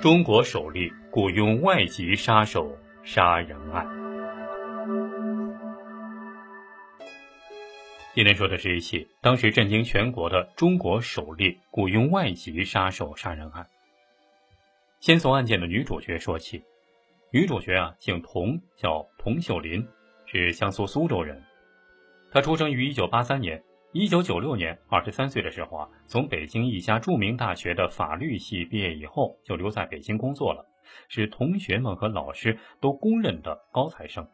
中国首例雇佣外籍杀手杀人案。今天说的是一起当时震惊全国的中国首例雇佣外籍杀手杀人案。先从案件的女主角说起，女主角啊姓童，叫童秀林，是江苏苏州人。她出生于一九八三年。一九九六年，二十三岁的时候啊，从北京一家著名大学的法律系毕业以后，就留在北京工作了，是同学们和老师都公认的高材生。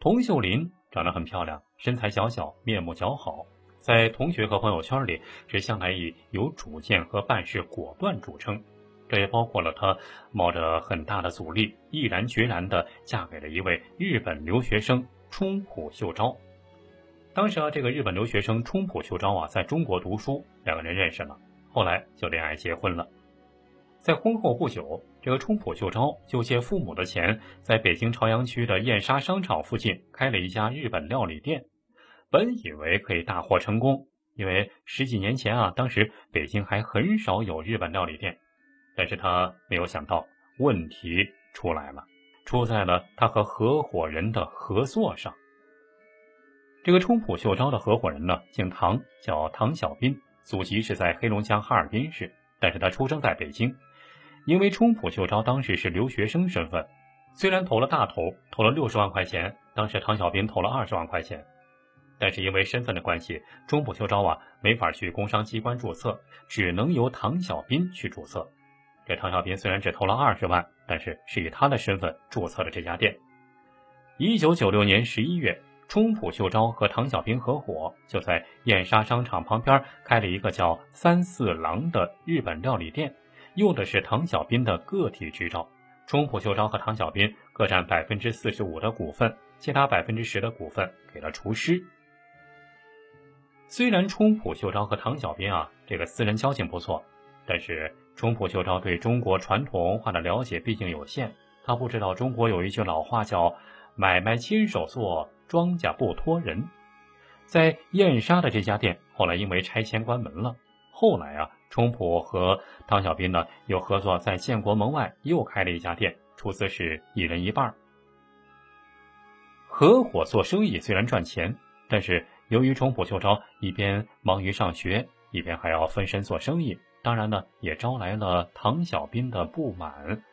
童秀林长得很漂亮，身材小小，面目姣好，在同学和朋友圈里是向来以有主见和办事果断著称。这也包括了她冒着很大的阻力，毅然决然地嫁给了一位日本留学生冲浦秀昭。当时啊，这个日本留学生冲浦秀昭啊，在中国读书，两个人认识了，后来就恋爱结婚了。在婚后不久，这个冲浦秀昭就借父母的钱，在北京朝阳区的燕莎商场附近开了一家日本料理店。本以为可以大获成功，因为十几年前啊，当时北京还很少有日本料理店。但是他没有想到，问题出来了，出在了他和合伙人的合作上。这个冲浦秀昭的合伙人呢，姓唐，叫唐小斌，祖籍是在黑龙江哈尔滨市，但是他出生在北京。因为冲浦秀昭当时是留学生身份，虽然投了大头，投了六十万块钱，当时唐小斌投了二十万块钱，但是因为身份的关系，冲浦秀昭啊没法去工商机关注册，只能由唐小斌去注册。这唐小斌虽然只投了二十万，但是是以他的身份注册了这家店。一九九六年十一月。冲浦秀昭和唐小兵合伙，就在燕莎商场旁边开了一个叫“三四郎”的日本料理店，用的是唐小兵的个体执照。冲浦秀昭和唐小兵各占百分之四十五的股份，其他百分之十的股份给了厨师。虽然冲浦秀昭和唐小兵啊这个私人交情不错，但是冲浦秀昭对中国传统文化的了解毕竟有限，他不知道中国有一句老话叫“买卖亲手做”。庄稼不托人，在燕莎的这家店后来因为拆迁关门了。后来啊，冲普和唐小斌呢又合作在建国门外又开了一家店，出资是一人一半。合伙做生意虽然赚钱，但是由于冲普秀昭一边忙于上学，一边还要分身做生意，当然呢也招来了唐小斌的不满。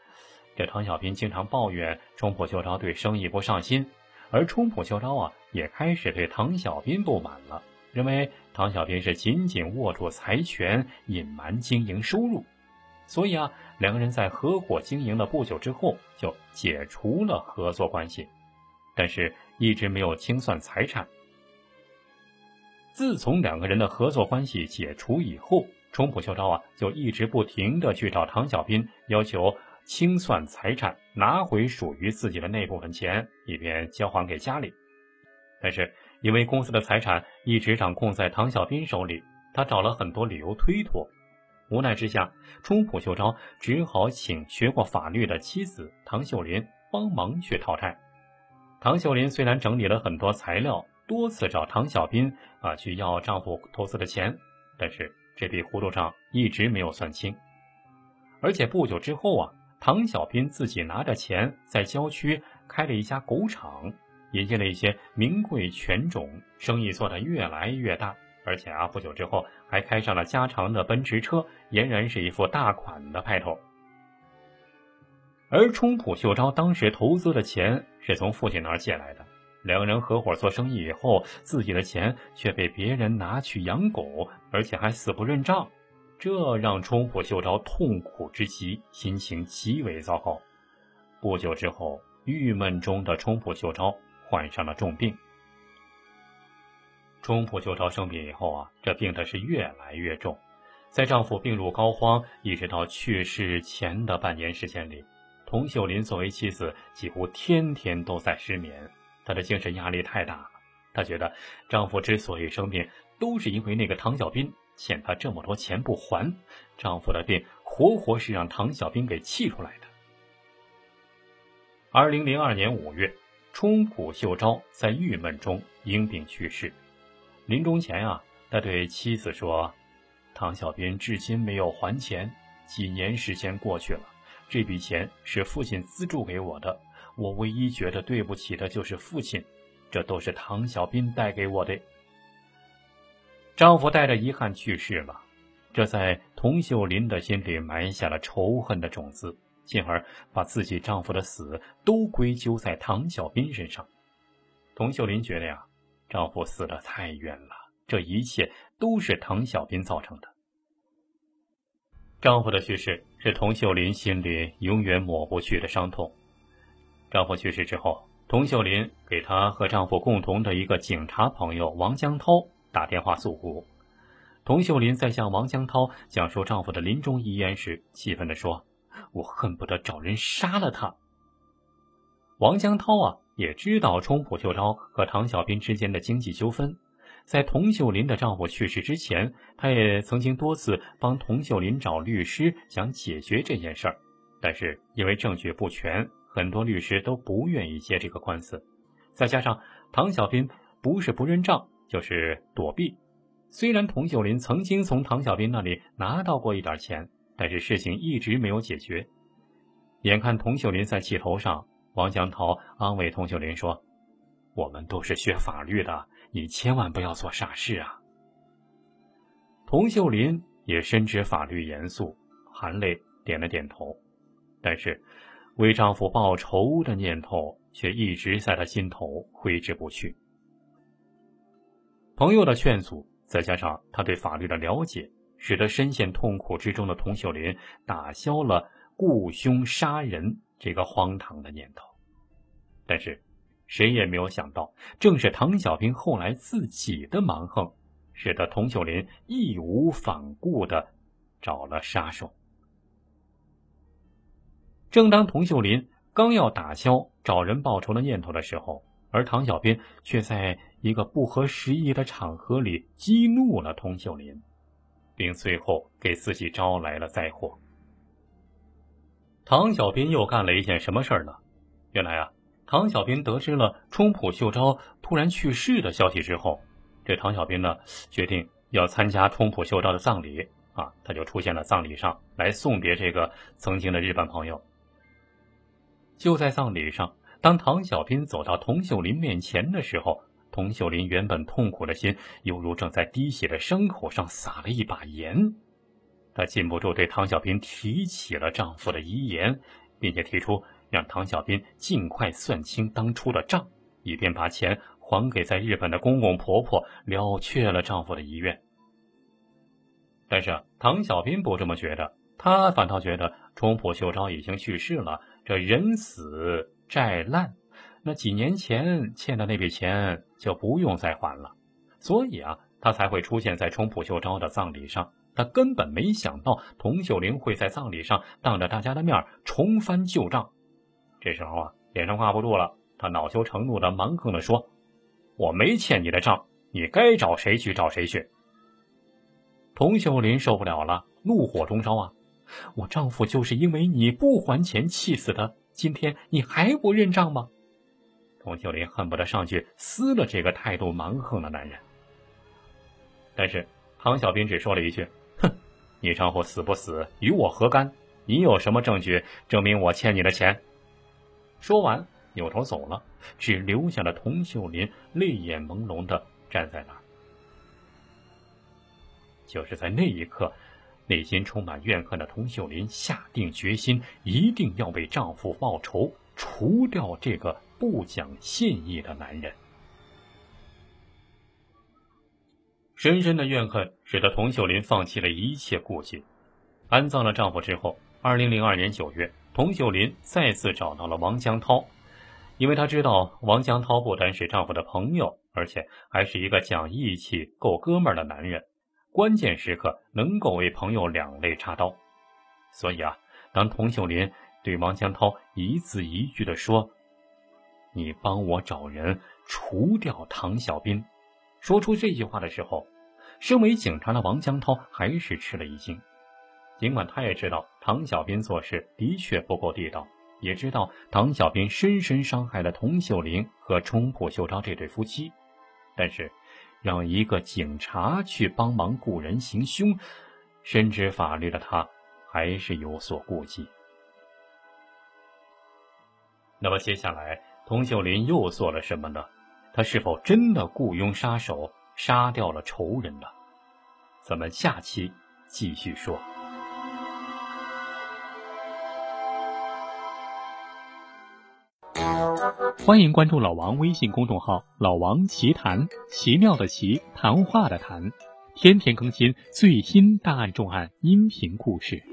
这唐小斌经常抱怨冲浦秀昭对生意不上心。而冲浦秀昭啊，也开始对唐小斌不满了，认为唐小斌是紧紧握住财权，隐瞒经营收入，所以啊，两个人在合伙经营了不久之后，就解除了合作关系，但是一直没有清算财产。自从两个人的合作关系解除以后，冲浦秀昭啊，就一直不停的去找唐小斌要求。清算财产，拿回属于自己的那部分钱，以便交还给家里。但是因为公司的财产一直掌控在唐小斌手里，他找了很多理由推脱。无奈之下，冲浦秀昭只好请学过法律的妻子唐秀林帮忙去讨债。唐秀林虽然整理了很多材料，多次找唐小斌啊去要丈夫投资的钱，但是这笔糊涂账一直没有算清。而且不久之后啊。唐小斌自己拿着钱在郊区开了一家狗场，引进了一些名贵犬种，生意做得越来越大。而且啊，不久之后还开上了加长的奔驰车，俨然是一副大款的派头。而冲浦秀昭当时投资的钱是从父亲那儿借来的，两人合伙做生意以后，自己的钱却被别人拿去养狗，而且还死不认账。这让冲浦秀昭痛苦之极，心情极为糟糕。不久之后，郁闷中的冲浦秀昭患上了重病。冲浦秀昭生病以后啊，这病的是越来越重。在丈夫病入膏肓，一直到去世前的半年时间里，童秀林作为妻子，几乎天天都在失眠。她的精神压力太大了，她觉得丈夫之所以生病，都是因为那个唐小斌。欠她这么多钱不还，丈夫的病活活是让唐小兵给气出来的。二零零二年五月，冲浦秀昭在郁闷中因病去世。临终前啊，他对妻子说：“唐小兵至今没有还钱，几年时间过去了，这笔钱是父亲资助给我的，我唯一觉得对不起的就是父亲，这都是唐小斌带给我的。丈夫带着遗憾去世了，这在童秀林的心里埋下了仇恨的种子，进而把自己丈夫的死都归咎在唐小斌身上。童秀林觉得呀，丈夫死得太冤了，这一切都是唐小斌造成的。丈夫的去世是童秀林心里永远抹不去的伤痛。丈夫去世之后，童秀林给她和丈夫共同的一个警察朋友王江涛。打电话诉苦，童秀林在向王江涛讲述丈夫的临终遗言时，气愤地说：“我恨不得找人杀了他。”王江涛啊，也知道冲浦秀昭和唐小斌之间的经济纠纷，在童秀林的丈夫去世之前，他也曾经多次帮童秀林找律师，想解决这件事儿，但是因为证据不全，很多律师都不愿意接这个官司，再加上唐小斌不是不认账。就是躲避。虽然童秀林曾经从唐小斌那里拿到过一点钱，但是事情一直没有解决。眼看童秀林在气头上，王江涛安慰童秀林说：“我们都是学法律的，你千万不要做傻事啊。”童秀林也深知法律严肃，含泪点了点头，但是为丈夫报仇的念头却一直在她心头挥之不去。朋友的劝阻，再加上他对法律的了解，使得深陷痛苦之中的童秀林打消了雇凶杀人这个荒唐的念头。但是，谁也没有想到，正是唐小兵后来自己的蛮横，使得童秀林义无反顾的找了杀手。正当童秀林刚要打消找人报仇的念头的时候，而唐小兵却在一个不合时宜的场合里激怒了童秀林，并最后给自己招来了灾祸。唐小兵又干了一件什么事儿呢？原来啊，唐小兵得知了冲浦秀昭突然去世的消息之后，这唐小兵呢决定要参加冲浦秀昭的葬礼啊，他就出现了葬礼上来送别这个曾经的日本朋友。就在葬礼上。当唐小斌走到童秀林面前的时候，童秀林原本痛苦的心犹如正在滴血的伤口上撒了一把盐。她禁不住对唐小斌提起了丈夫的遗言，并且提出让唐小斌尽快算清当初的账，以便把钱还给在日本的公公婆婆，了却了丈夫的遗愿。但是唐小斌不这么觉得，他反倒觉得冲浦秀昭已经去世了，这人死。债烂，那几年前欠的那笔钱就不用再还了，所以啊，他才会出现在冲浦秀昭的葬礼上。他根本没想到童秀玲会在葬礼上当着大家的面重翻旧账。这时候啊，脸上挂不住了，他恼羞成怒的蛮横的说：“我没欠你的账，你该找谁去找谁去。”童秀林受不了了，怒火中烧啊！我丈夫就是因为你不还钱气死的。今天你还不认账吗？童秀林恨不得上去撕了这个态度蛮横的男人。但是唐小兵只说了一句：“哼，你丈夫死不死与我何干？你有什么证据证明我欠你的钱？”说完扭头走了，只留下了童秀林泪眼朦胧的站在那儿。就是在那一刻。内心充满怨恨的佟秀林下定决心，一定要为丈夫报仇，除掉这个不讲信义的男人。深深的怨恨使得佟秀林放弃了一切顾忌，安葬了丈夫之后，二零零二年九月，佟秀林再次找到了王江涛，因为她知道王江涛不单是丈夫的朋友，而且还是一个讲义气、够哥们儿的男人。关键时刻能够为朋友两肋插刀，所以啊，当童秀林对王江涛一字一句的说：“你帮我找人除掉唐小斌”，说出这句话的时候，身为警察的王江涛还是吃了一惊。尽管他也知道唐小斌做事的确不够地道，也知道唐小斌深深伤害了童秀林和冲浦秀昭这对夫妻，但是。让一个警察去帮忙雇人行凶，深知法律的他，还是有所顾忌。那么接下来，佟秀林又做了什么呢？他是否真的雇佣杀手杀掉了仇人呢？咱们下期继续说。欢迎关注老王微信公众号“老王奇谈”，奇妙的奇，谈话的谈，天天更新最新大案重案音频故事。